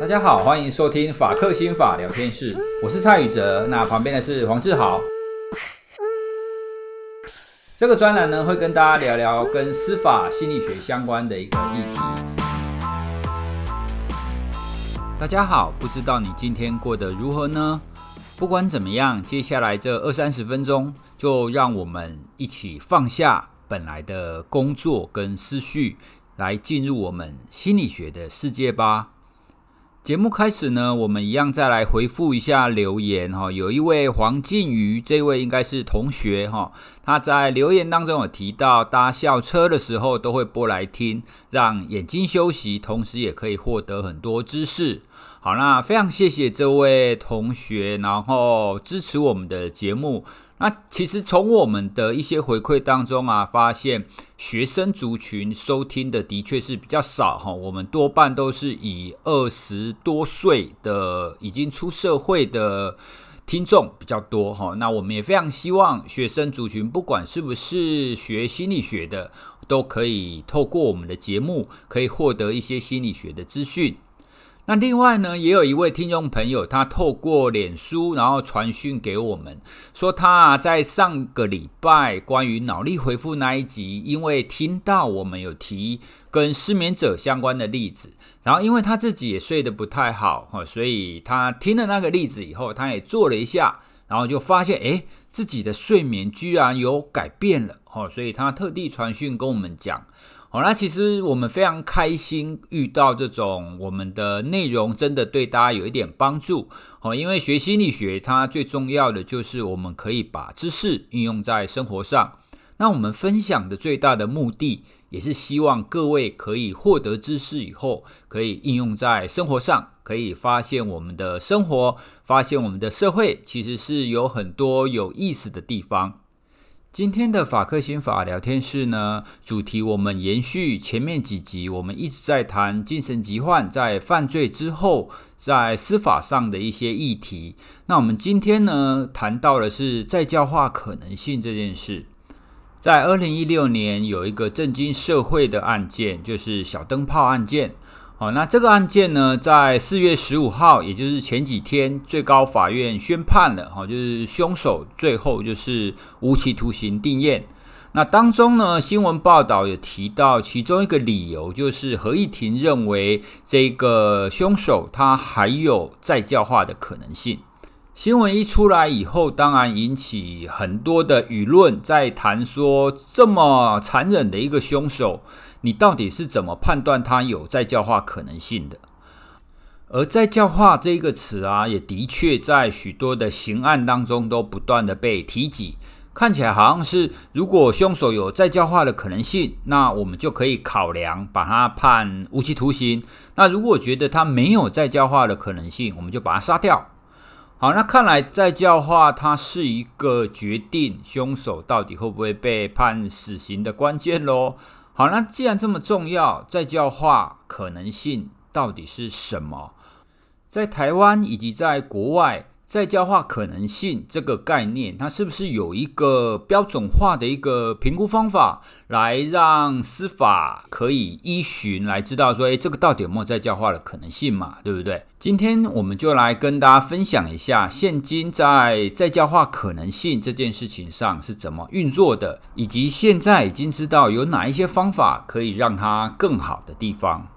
大家好，欢迎收听法克心法聊天室，我是蔡宇哲，那旁边的是黄志豪。这个专栏呢，会跟大家聊聊跟司法心理学相关的一个议题。大家好，不知道你今天过得如何呢？不管怎么样，接下来这二三十分钟，就让我们一起放下本来的工作跟思绪，来进入我们心理学的世界吧。节目开始呢，我们一样再来回复一下留言哈。有一位黄靖瑜，这位应该是同学哈，他在留言当中有提到，搭校车的时候都会播来听，让眼睛休息，同时也可以获得很多知识。好，那非常谢谢这位同学，然后支持我们的节目。那其实从我们的一些回馈当中啊，发现学生族群收听的的确是比较少哈。我们多半都是以二十多岁的已经出社会的听众比较多哈。那我们也非常希望学生族群，不管是不是学心理学的，都可以透过我们的节目，可以获得一些心理学的资讯。那另外呢，也有一位听众朋友，他透过脸书，然后传讯给我们，说他在上个礼拜关于脑力回复那一集，因为听到我们有提跟失眠者相关的例子，然后因为他自己也睡得不太好，所以他听了那个例子以后，他也做了一下，然后就发现，诶，自己的睡眠居然有改变了，所以他特地传讯跟我们讲。好，那其实我们非常开心遇到这种我们的内容真的对大家有一点帮助。好，因为学心理学它最重要的就是我们可以把知识应用在生活上。那我们分享的最大的目的也是希望各位可以获得知识以后，可以应用在生活上，可以发现我们的生活，发现我们的社会其实是有很多有意思的地方。今天的法克心法聊天室呢，主题我们延续前面几集，我们一直在谈精神疾患在犯罪之后，在司法上的一些议题。那我们今天呢，谈到的是再教化可能性这件事。在二零一六年，有一个震惊社会的案件，就是小灯泡案件。好，那这个案件呢，在四月十五号，也就是前几天，最高法院宣判了，哈，就是凶手最后就是无期徒刑定验。那当中呢，新闻报道也提到，其中一个理由就是合议庭认为这个凶手他还有再教化的可能性。新闻一出来以后，当然引起很多的舆论在谈说，这么残忍的一个凶手。你到底是怎么判断他有再教化可能性的？而再教化这个词啊，也的确在许多的刑案当中都不断的被提及。看起来好像是，如果凶手有再教化的可能性，那我们就可以考量把他判无期徒刑。那如果觉得他没有再教化的可能性，我们就把他杀掉。好，那看来再教化它是一个决定凶手到底会不会被判死刑的关键喽。好，那既然这么重要，再教化可能性到底是什么？在台湾以及在国外，再教化可能性这个概念，它是不是有一个标准化的一个评估方法，来让司法可以依循来知道说，诶，这个到底有没有再教化的可能性嘛？对不对？今天我们就来跟大家分享一下，现今在再教化可能性这件事情上是怎么运作的，以及现在已经知道有哪一些方法可以让它更好的地方。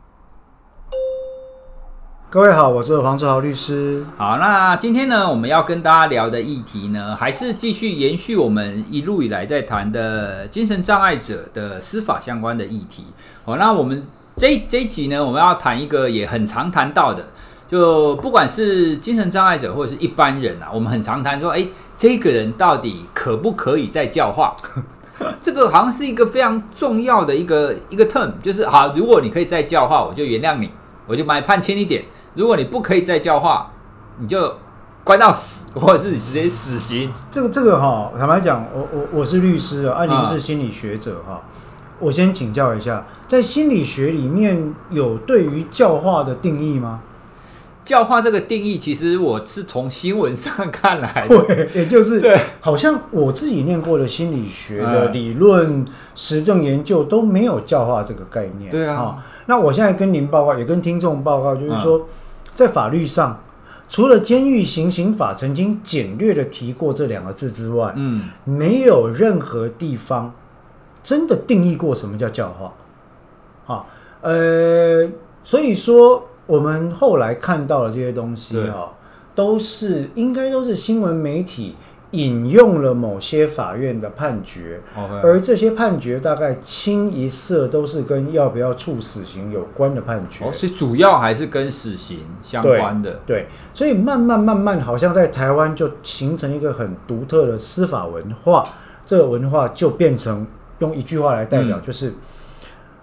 各位好，我是黄志豪律师。好，那今天呢，我们要跟大家聊的议题呢，还是继续延续我们一路以来在谈的精神障碍者的司法相关的议题。好，那我们这这一集呢，我们要谈一个也很常谈到的，就不管是精神障碍者或者是一般人啊，我们很常谈说，诶，这个人到底可不可以再教化？这个好像是一个非常重要的一个一个 term，就是好，如果你可以再教化，我就原谅你，我就把你判轻一点。如果你不可以再教化，你就关到死，或者是你直接死刑。这个这个哈，坦白讲，我我我是律师啊，您是心理学者哈。我先请教一下，在心理学里面有对于教化的定义吗？教化这个定义，其实我是从新闻上看来的，对，也就是对，好像我自己念过的心理学的理论、实证研究都没有教化这个概念。对啊，那我现在跟您报告，也跟听众报告，就是说。在法律上，除了监狱行刑法曾经简略的提过这两个字之外，嗯，没有任何地方真的定义过什么叫教化。好，呃，所以说我们后来看到的这些东西啊，都是应该都是新闻媒体。引用了某些法院的判决.而这些判决大概清一色都是跟要不要处死刑有关的判决，哦，所以主要还是跟死刑相关的。对，对，所以慢慢慢慢，好像在台湾就形成一个很独特的司法文化，这个文化就变成用一句话来代表，就是、嗯、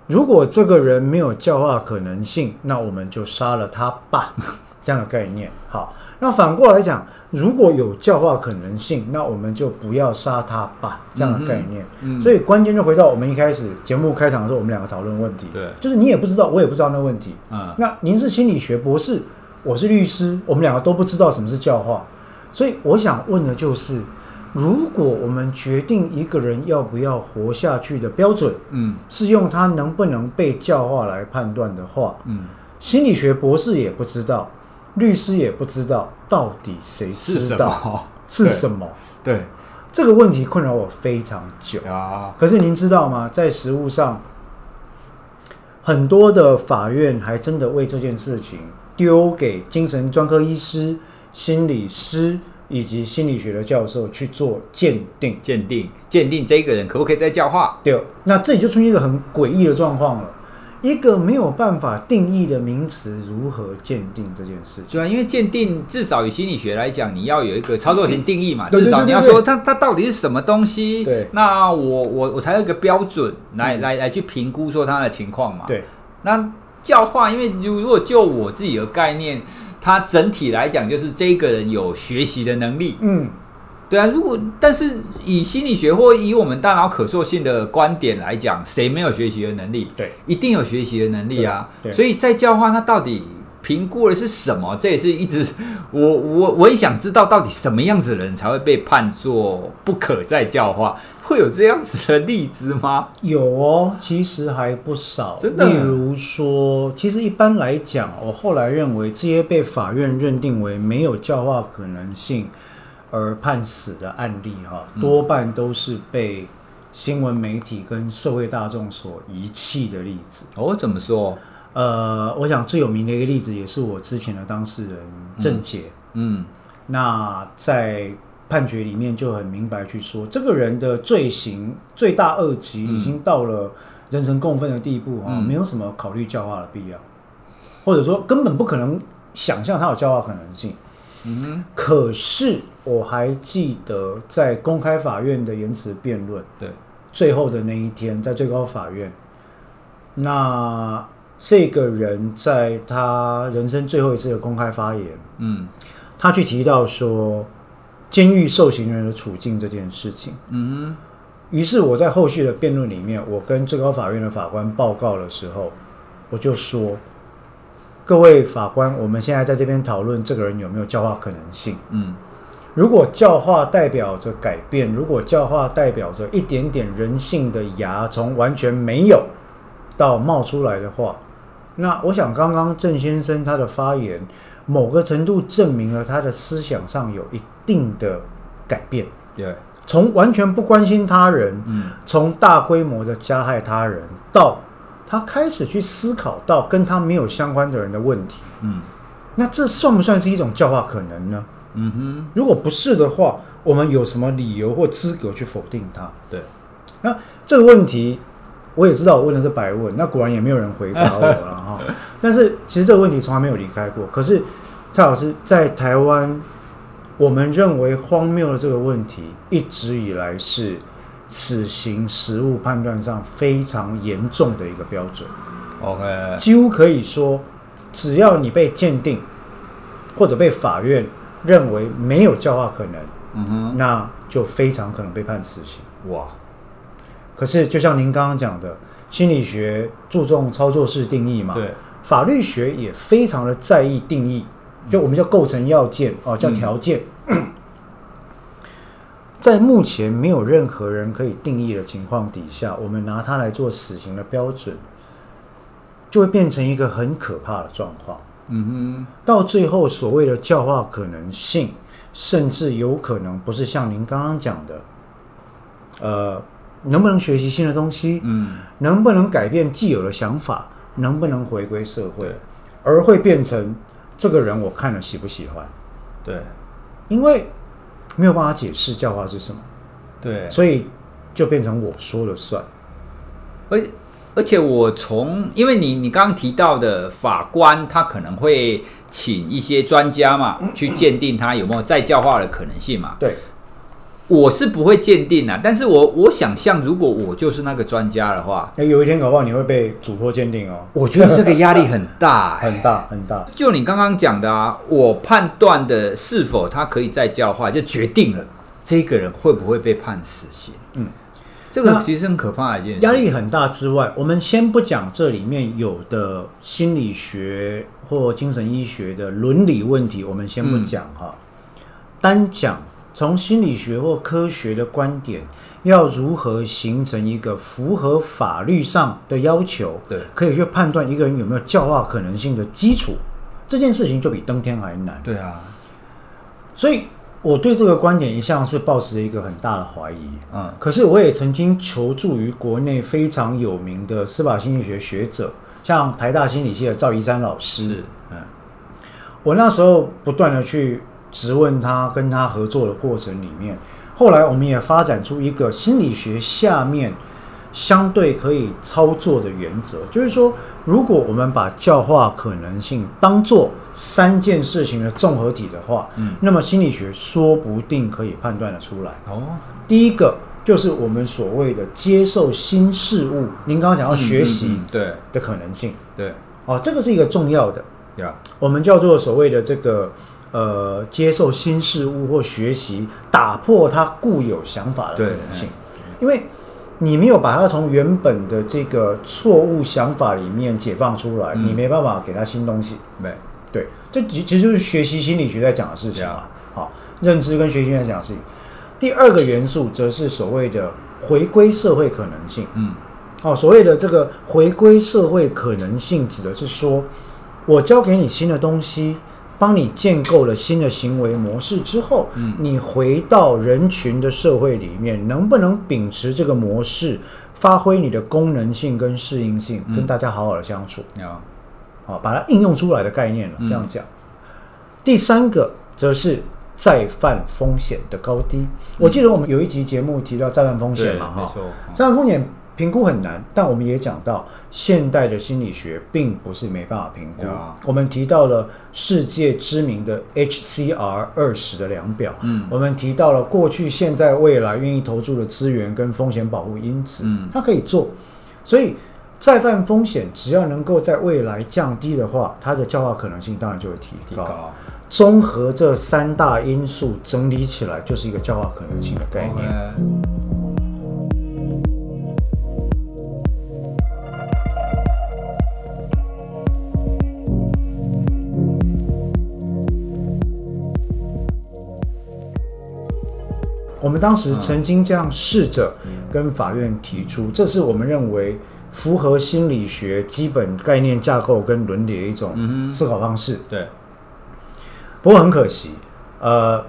如果这个人没有教化可能性，那我们就杀了他吧，这样的概念。好。那反过来讲，如果有教化可能性，那我们就不要杀他吧，这样的概念。嗯嗯、所以关键就回到我们一开始节目开场的时候，我们两个讨论问题。对，就是你也不知道，我也不知道那问题。嗯，那您是心理学博士，我是律师，我们两个都不知道什么是教化。所以我想问的就是，如果我们决定一个人要不要活下去的标准，嗯，是用他能不能被教化来判断的话，嗯，心理学博士也不知道。律师也不知道到底谁知道是什么？对，对这个问题困扰我非常久啊。可是您知道吗？在实务上，很多的法院还真的为这件事情丢给精神专科医师、心理师以及心理学的教授去做鉴定、鉴定、鉴定这个人可不可以再教化？对，那这里就出现一个很诡异的状况了。一个没有办法定义的名词，如何鉴定这件事情？对啊，因为鉴定至少以心理学来讲，你要有一个操作型定义嘛。至少你要说它它到底是什么东西。对，那我我我才有一个标准来、嗯、来来去评估说它的情况嘛。对，那教化，因为如果就我自己的概念，它整体来讲就是这个人有学习的能力。嗯。对啊，如果但是以心理学或以我们大脑可塑性的观点来讲，谁没有学习的能力？对，一定有学习的能力啊。对，所以在教化，它到底评估的是什么？这也是一直我 我我也想知道，到底什么样子的人才会被判作不可再教化？会有这样子的例子吗？有哦，其实还不少。真的，例如说，其实一般来讲，我后来认为这些被法院认定为没有教化可能性。而判死的案例，哈，多半都是被新闻媒体跟社会大众所遗弃的例子。哦，怎么说？呃，我想最有名的一个例子，也是我之前的当事人郑杰。嗯，那在判决里面就很明白去说，这个人的罪行罪大恶极，已经到了人神共愤的地步，哈，没有什么考虑教化的必要，或者说根本不可能想象他有教化可能性。嗯哼，可是。我还记得在公开法院的言辞辩论，对，最后的那一天，在最高法院，那这个人在他人生最后一次的公开发言，嗯，他去提到说监狱受刑人的处境这件事情，嗯哼，于是我在后续的辩论里面，我跟最高法院的法官报告的时候，我就说，各位法官，我们现在在这边讨论这个人有没有教化可能性，嗯。如果教化代表着改变，如果教化代表着一点点人性的芽从完全没有到冒出来的话，那我想刚刚郑先生他的发言，某个程度证明了他的思想上有一定的改变。对，从完全不关心他人，嗯，从大规模的加害他人，到他开始去思考到跟他没有相关的人的问题，嗯，那这算不算是一种教化可能呢？嗯哼，如果不是的话，我们有什么理由或资格去否定他？对，那这个问题我也知道，我问的是白问，那果然也没有人回答我了 哈。但是其实这个问题从来没有离开过。可是蔡老师在台湾，我们认为荒谬的这个问题，一直以来是死刑实务判断上非常严重的一个标准。OK，几乎可以说，只要你被鉴定或者被法院。认为没有教化可能，嗯哼，那就非常可能被判死刑。哇！可是就像您刚刚讲的，心理学注重操作式定义嘛，对，法律学也非常的在意定义，就我们叫构成要件哦，叫条件。嗯、在目前没有任何人可以定义的情况底下，我们拿它来做死刑的标准，就会变成一个很可怕的状况。嗯哼，到最后所谓的教化可能性，甚至有可能不是像您刚刚讲的，呃，能不能学习新的东西？嗯，能不能改变既有的想法？能不能回归社会？而会变成这个人我看了喜不喜欢？对，因为没有办法解释教化是什么，对，所以就变成我说了算。而而且我从，因为你你刚刚提到的法官，他可能会请一些专家嘛，去鉴定他有没有再教化的可能性嘛。对。我是不会鉴定啊，但是我我想象，如果我就是那个专家的话，哎，有一天搞不好你会被嘱托鉴定哦。我觉得这个压力很大，很大很大。就你刚刚讲的啊，我判断的是否他可以再教化，就决定了这个人会不会被判死刑。嗯，这个其实很可怕的一件事。压力很大之外，我们先不讲这里面有的心理学或精神医学的伦理问题，我们先不讲哈，单讲。从心理学或科学的观点，要如何形成一个符合法律上的要求，对，可以去判断一个人有没有教化可能性的基础，这件事情就比登天还难。对啊，所以我对这个观点一向是抱持一个很大的怀疑。嗯，可是我也曾经求助于国内非常有名的司法心理学学者，像台大心理系的赵怡山老师。是，嗯，我那时候不断的去。质问他跟他合作的过程里面，后来我们也发展出一个心理学下面相对可以操作的原则，就是说，如果我们把教化可能性当做三件事情的综合体的话，嗯，那么心理学说不定可以判断得出来。哦，第一个就是我们所谓的接受新事物，您刚刚讲到学习对。的可能性，对，哦，这个是一个重要的，呀，我们叫做所谓的这个。呃，接受新事物或学习，打破他固有想法的可能性，因为你没有把他从原本的这个错误想法里面解放出来，嗯、你没办法给他新东西。对，对，这其其实就是学习心理学在讲的事情啊。好，认知跟学习在讲的事情。第二个元素则是所谓的回归社会可能性。嗯，好，所谓的这个回归社会可能性，指的是说我教给你新的东西。帮你建构了新的行为模式之后，嗯，你回到人群的社会里面，能不能秉持这个模式，发挥你的功能性跟适应性，嗯、跟大家好好的相处？啊、嗯，把它应用出来的概念了。这样讲，嗯、第三个则是再犯风险的高低。嗯、我记得我们有一集节目提到再犯风险嘛，哈，再犯风险。评估很难，但我们也讲到，现代的心理学并不是没办法评估。啊、我们提到了世界知名的 HCR 二十的量表，嗯，我们提到了过去、现在、未来愿意投注的资源跟风险保护因子，嗯，它可以做。所以再犯风险，只要能够在未来降低的话，它的教化可能性当然就会提高。提高综合这三大因素整理起来，就是一个教化可能性的概念。我们当时曾经这样试着跟法院提出，这是我们认为符合心理学基本概念架构跟伦理的一种思考方式。对。不过很可惜，呃，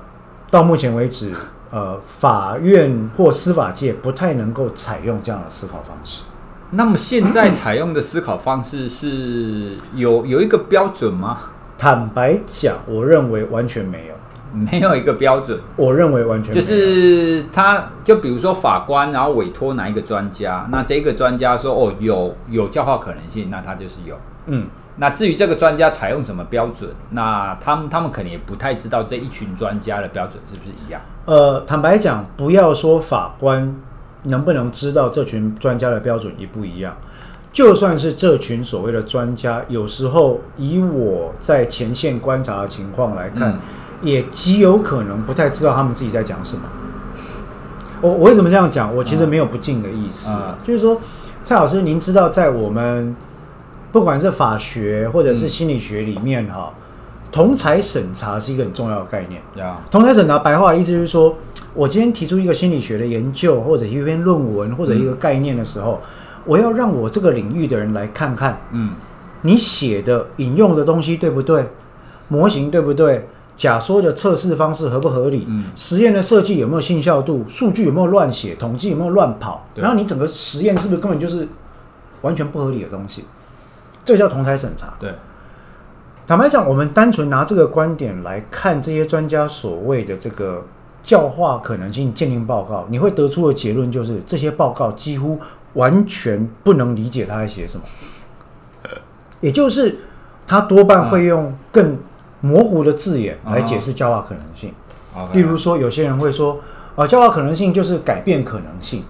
到目前为止，呃，法院或司法界不太能够采用这样的思考方式。那么现在采用的思考方式是有有一个标准吗？坦白讲，我认为完全没有。没有一个标准，我认为完全就是他，就比如说法官，然后委托哪一个专家，那这个专家说哦，有有教化可能性，那他就是有。嗯，那至于这个专家采用什么标准，那他们他们可能也不太知道这一群专家的标准是不是一样。呃，坦白讲，不要说法官能不能知道这群专家的标准一不一样，就算是这群所谓的专家，有时候以我在前线观察的情况来看。嗯也极有可能不太知道他们自己在讲什么。我我为什么这样讲？我其实没有不敬的意思，啊啊、就是说，蔡老师，您知道，在我们不管是法学或者是心理学里面，哈、嗯，同才审查是一个很重要的概念。啊、同才审查白话的意思就是说，我今天提出一个心理学的研究，或者一篇论文，或者一个概念的时候，嗯、我要让我这个领域的人来看看，嗯。你写的引用的东西对不对？模型对不对？假说的测试方式合不合理？嗯，实验的设计有没有信效度？数据有没有乱写？统计有没有乱跑？然后你整个实验是不是根本就是完全不合理的东西？这叫同台审查。对，坦白讲，我们单纯拿这个观点来看这些专家所谓的这个教化可能性鉴定报告，你会得出的结论就是这些报告几乎完全不能理解他在写什么，也就是他多半会用更模糊的字眼来解释教化可能性，例如说，有些人会说，啊，教化可能性就是改变可能性，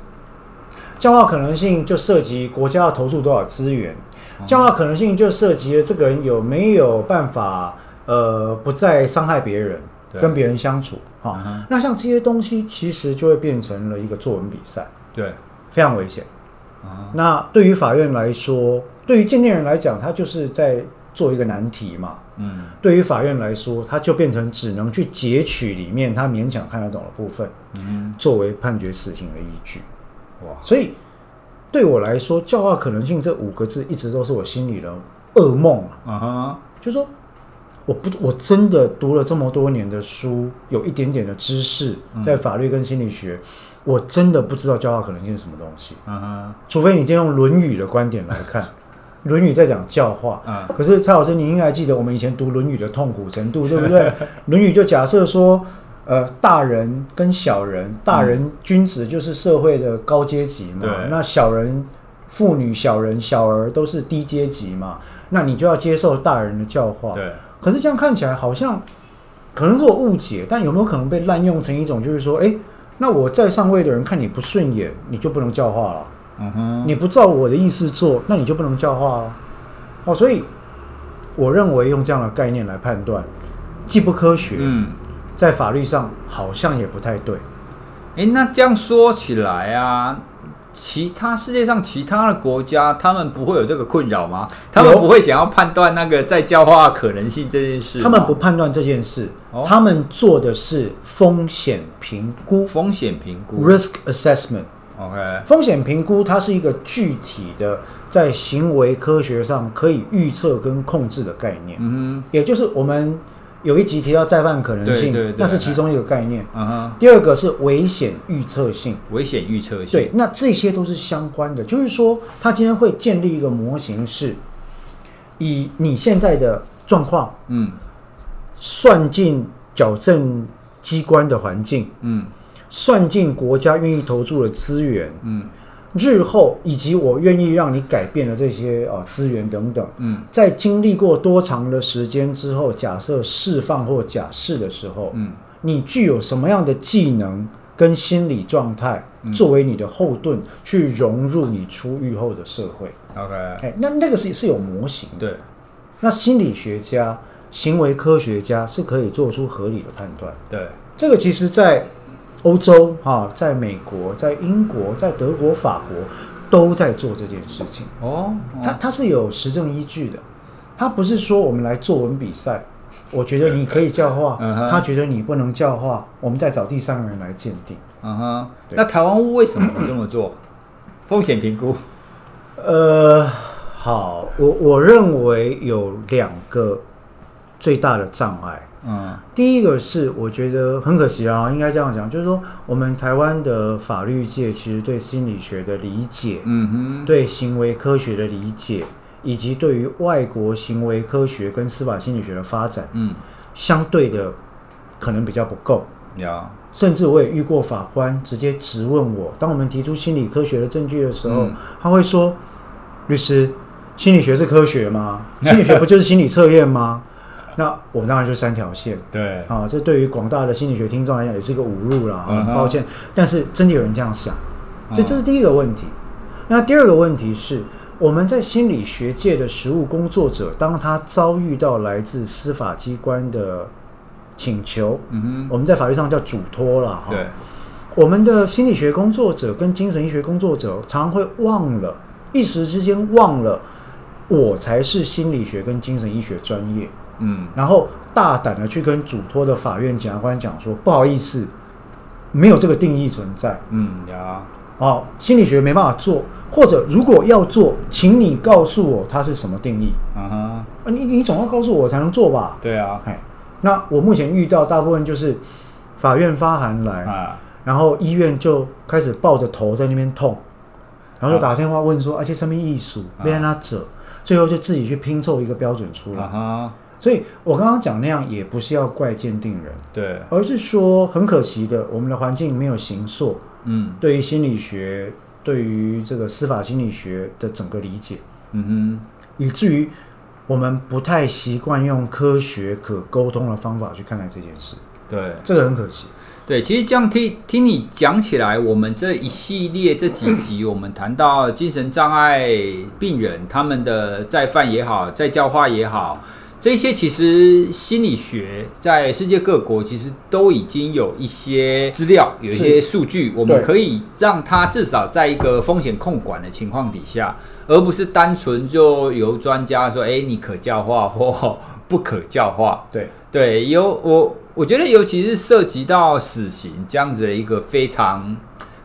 教化可能性就涉及国家要投入多少资源，教化可能性就涉及了这个人有没有办法，呃，不再伤害别人，跟别人相处，哈，那像这些东西其实就会变成了一个作文比赛，对，非常危险。那对于法院来说，对于鉴定人来讲，他就是在做一个难题嘛。嗯，对于法院来说，他就变成只能去截取里面他勉强看得懂的部分，嗯，作为判决死刑的依据。哇，所以对我来说，教化可能性这五个字一直都是我心里的噩梦啊。哈，就说我不，我真的读了这么多年的书，有一点点的知识在法律跟心理学，我真的不知道教化可能性是什么东西。嗯哼，除非你今天用《论语》的观点来看。《论语》在讲教化，可是蔡老师，你应该还记得我们以前读《论语》的痛苦程度，对不对？《论语》就假设说，呃，大人跟小人，大人君子就是社会的高阶级嘛，那小人、妇女、小人、小儿都是低阶级嘛，那你就要接受大人的教化。对，可是这样看起来好像可能是我误解，但有没有可能被滥用成一种，就是说，哎，那我在上位的人看你不顺眼，你就不能教化了？嗯哼，你不照我的意思做，那你就不能教化了。哦，所以我认为用这样的概念来判断，既不科学，嗯，在法律上好像也不太对。诶，那这样说起来啊，其他世界上其他的国家，他们不会有这个困扰吗？他们不会想要判断那个再教化可能性这件事？他们不判断这件事，哦，他们做的是风险评估，风险评估，risk assessment。OK，风险评估它是一个具体的在行为科学上可以预测跟控制的概念。嗯哼，也就是我们有一集提到再犯可能性，对对对，那是其中一个概念。嗯哼，第二个是危险预测性，危险预测性。对，那这些都是相关的。就是说，他今天会建立一个模型，是以你现在的状况，嗯，算进矫正机关的环境，嗯。算尽国家愿意投注的资源，嗯，日后以及我愿意让你改变的这些啊资源等等，嗯，在经历过多长的时间之后，假设释放或假释的时候，嗯，你具有什么样的技能跟心理状态作为你的后盾，去融入你出狱后的社会？OK，哎，那那个是是有模型的，对，那心理学家、行为科学家是可以做出合理的判断，对，这个其实，在欧洲哈，在美国、在英国、在德国、法国都在做这件事情哦。它它是有实证依据的，它不是说我们来作文比赛，我觉得你可以教化，他觉得你不能教化，我们再找第三个人来鉴定。嗯哼，那台湾为什么这么做？风险评估？呃，好，我我认为有两个最大的障碍。嗯，第一个是我觉得很可惜啊，应该这样讲，就是说我们台湾的法律界其实对心理学的理解，嗯哼，对行为科学的理解，以及对于外国行为科学跟司法心理学的发展，嗯，相对的可能比较不够。呀，甚至我也遇过法官直接质问我，当我们提出心理科学的证据的时候，嗯，他会说：“律师，心理学是科学吗？心理学不就是心理测验吗？”那我们当然就三条线，对啊，这对于广大的心理学听众来讲也是一个侮辱了，很抱歉。但是真的有人这样想，所以这是第一个问题。那第二个问题是，我们在心理学界的实务工作者，当他遭遇到来自司法机关的请求，嗯哼，我们在法律上叫嘱托了哈。对，我们的心理学工作者跟精神医学工作者常常会忘了，一时之间忘了，我才是心理学跟精神医学专业。嗯，然后大胆的去跟嘱托的法院检察官讲说，不好意思，没有这个定义存在。嗯呀，哦，心理学没办法做，或者如果要做，请你告诉我它是什么定义。嗯哼，啊，你你总要告诉我才能做吧？对啊，哎，那我目前遇到大部分就是法院发函来，啊，然后医院就开始抱着头在那边痛，然后就打电话问说，而且上面艺术被让他折，最后就自己去拼凑一个标准出来。啊所以我刚刚讲那样也不是要怪鉴定人，对，而是说很可惜的，我们的环境没有形塑，嗯，对于心理学，对于这个司法心理学的整个理解，嗯哼，以至于我们不太习惯用科学可沟通的方法去看待这件事，对，这个很可惜。对，其实这样听听你讲起来，我们这一系列这几集，我们谈到精神障碍病人他们的再犯也好，再教化也好。这些其实心理学在世界各国其实都已经有一些资料，有一些数据，我们可以让它至少在一个风险控管的情况底下，而不是单纯就由专家说，哎，你可教化或不可教化。对对，有我我觉得，尤其是涉及到死刑这样子的一个非常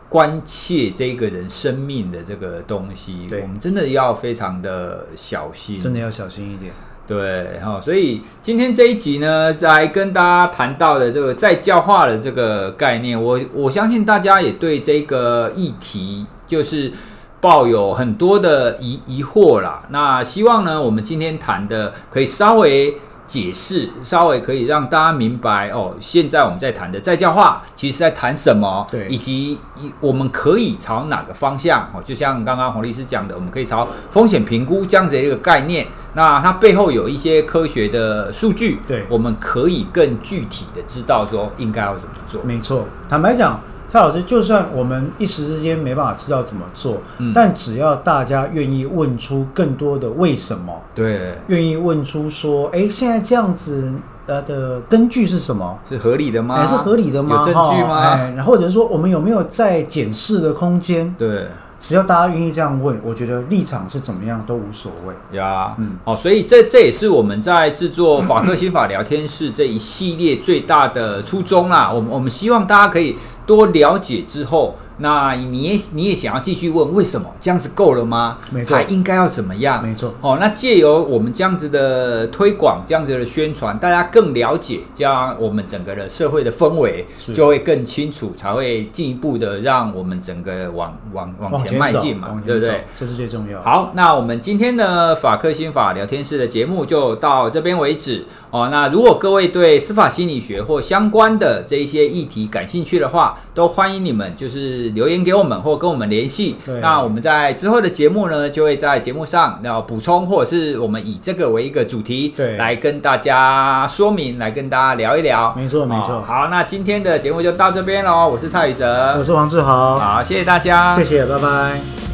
关切这个人生命的这个东西，我们真的要非常的小心，真的要小心一点。对，哈，所以今天这一集呢，在跟大家谈到的这个再教化的这个概念，我我相信大家也对这个议题就是抱有很多的疑疑惑啦。那希望呢，我们今天谈的可以稍微。解释稍微可以让大家明白哦，现在我们在谈的在教化，其实在谈什么？对，以及我们可以朝哪个方向？哦，就像刚刚黄律师讲的，我们可以朝风险评估这样子的一个概念，那它背后有一些科学的数据，对，我们可以更具体的知道说应该要怎么做。没错，坦白讲。蔡老师，就算我们一时之间没办法知道怎么做，嗯，但只要大家愿意问出更多的为什么，对，愿意问出说，哎，现在这样子呃的根据是什么？是合理的吗？是合理的吗？有证据吗？哎，然后或者是说我们有没有在检视的空间？对。只要大家愿意这样问，我觉得立场是怎么样都无所谓呀。嗯，好，所以这这也是我们在制作法客心法聊天室这一系列最大的初衷啦。我们我们希望大家可以多了解之后。那你也你也想要继续问为什么这样子够了吗？没错，还应该要怎么样？没错。哦，那借由我们这样子的推广，这样子的宣传，大家更了解，这样我们整个的社会的氛围就会更清楚，才会进一步的让我们整个往往往前迈进嘛，对不对？这是最重要。好，那我们今天的法克心法聊天室的节目就到这边为止哦。那如果各位对司法心理学或相关的这一些议题感兴趣的话，都欢迎你们就是。留言给我们或跟我们联系，那我们在之后的节目呢，就会在节目上要补充，或者是我们以这个为一个主题，对，来跟大家说明，来跟大家聊一聊。没错，没错。哦，好，那今天的节目就到这边喽。我是蔡宇哲，我是王志豪。好，谢谢大家，谢谢，拜拜。